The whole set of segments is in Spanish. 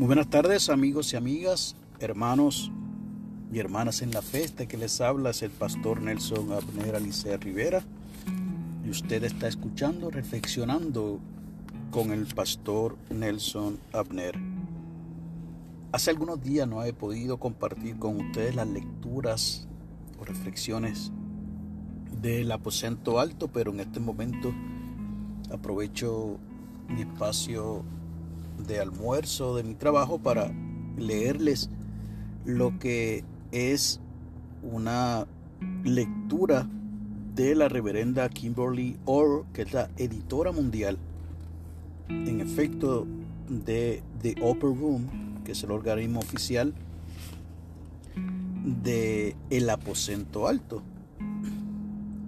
Muy buenas tardes amigos y amigas, hermanos y hermanas en la fe. Este que les habla es el pastor Nelson Abner Alicia Rivera y usted está escuchando, reflexionando con el pastor Nelson Abner. Hace algunos días no he podido compartir con ustedes las lecturas o reflexiones del aposento alto, pero en este momento aprovecho mi espacio de almuerzo de mi trabajo para leerles lo que es una lectura de la reverenda Kimberly Orr, que es la editora mundial, en efecto, de The Upper Room, que es el organismo oficial de El Aposento Alto.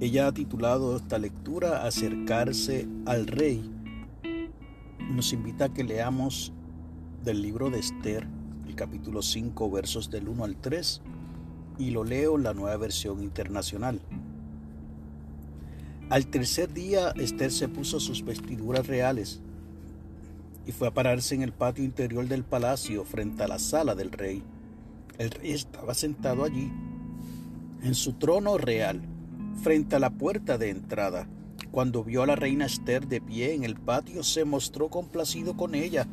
Ella ha titulado esta lectura Acercarse al Rey nos invita a que leamos del libro de Esther, el capítulo 5, versos del 1 al 3, y lo leo en la nueva versión internacional. Al tercer día, Esther se puso sus vestiduras reales y fue a pararse en el patio interior del palacio frente a la sala del rey. El rey estaba sentado allí, en su trono real, frente a la puerta de entrada. Cuando vio a la reina Esther de pie en el patio, se mostró complacido con ella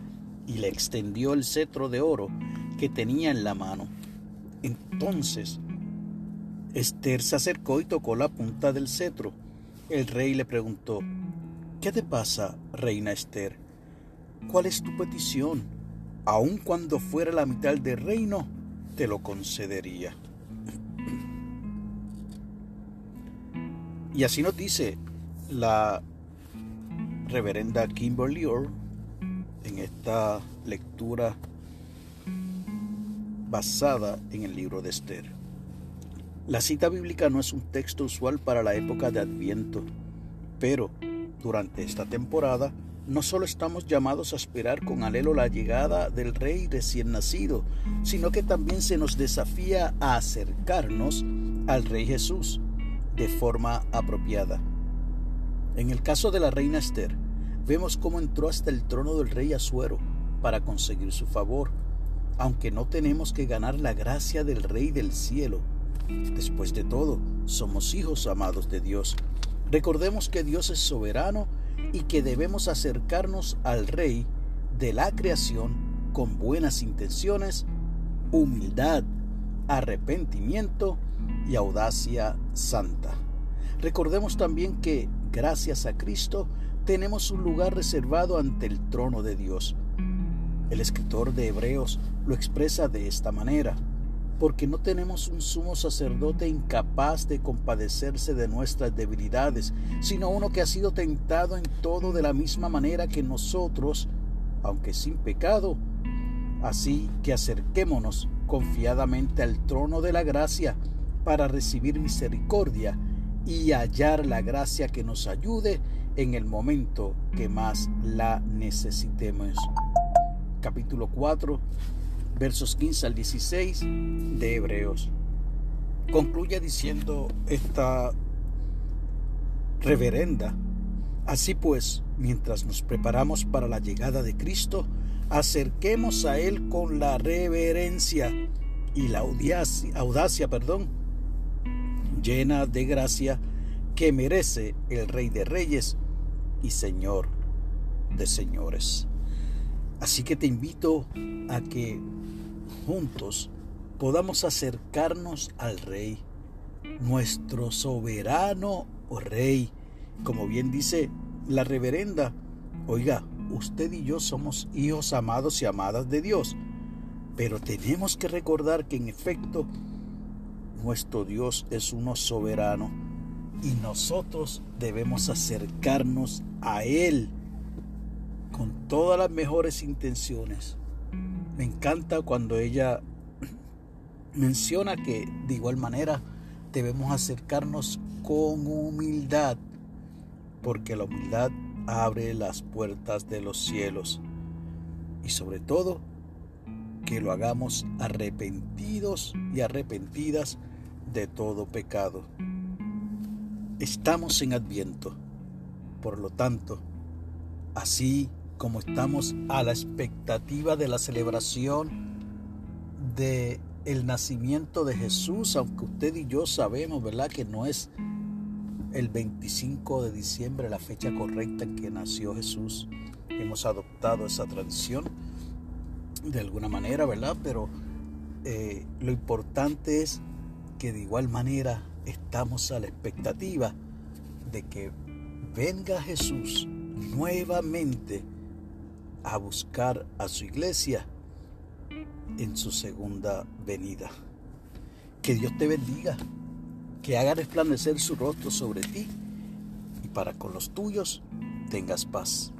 y le extendió el cetro de oro que tenía en la mano. Entonces, Esther se acercó y tocó la punta del cetro. El rey le preguntó, ¿Qué te pasa, reina Esther? ¿Cuál es tu petición? Aun cuando fuera la mitad del reino, te lo concedería. Y así nos dice la reverenda Kimberly Orr en esta lectura basada en el libro de Esther. La cita bíblica no es un texto usual para la época de Adviento, pero durante esta temporada no solo estamos llamados a esperar con alelo la llegada del Rey recién nacido, sino que también se nos desafía a acercarnos al Rey Jesús de forma apropiada. En el caso de la reina Esther, vemos cómo entró hasta el trono del rey Asuero para conseguir su favor, aunque no tenemos que ganar la gracia del rey del cielo. Después de todo, somos hijos amados de Dios. Recordemos que Dios es soberano y que debemos acercarnos al rey de la creación con buenas intenciones, humildad, arrepentimiento y audacia santa. Recordemos también que gracias a Cristo, tenemos un lugar reservado ante el trono de Dios. El escritor de Hebreos lo expresa de esta manera, porque no tenemos un sumo sacerdote incapaz de compadecerse de nuestras debilidades, sino uno que ha sido tentado en todo de la misma manera que nosotros, aunque sin pecado. Así que acerquémonos confiadamente al trono de la gracia para recibir misericordia y hallar la gracia que nos ayude en el momento que más la necesitemos. Capítulo 4, versos 15 al 16 de Hebreos. Concluye diciendo esta reverenda. Así pues, mientras nos preparamos para la llegada de Cristo, acerquemos a Él con la reverencia y la audacia, audacia perdón, llena de gracia que merece el Rey de Reyes y Señor de Señores. Así que te invito a que juntos podamos acercarnos al Rey, nuestro soberano Rey, como bien dice la reverenda. Oiga, usted y yo somos hijos amados y amadas de Dios, pero tenemos que recordar que en efecto nuestro Dios es uno soberano y nosotros debemos acercarnos a Él con todas las mejores intenciones. Me encanta cuando ella menciona que de igual manera debemos acercarnos con humildad, porque la humildad abre las puertas de los cielos y sobre todo que lo hagamos arrepentidos y arrepentidas de todo pecado. Estamos en adviento, por lo tanto, así como estamos a la expectativa de la celebración de el nacimiento de Jesús, aunque usted y yo sabemos, ¿verdad?, que no es el 25 de diciembre la fecha correcta en que nació Jesús. Hemos adoptado esa tradición de alguna manera, ¿verdad? Pero eh, lo importante es que de igual manera estamos a la expectativa de que venga Jesús nuevamente a buscar a su iglesia en su segunda venida. Que Dios te bendiga, que haga resplandecer su rostro sobre ti y para con los tuyos tengas paz.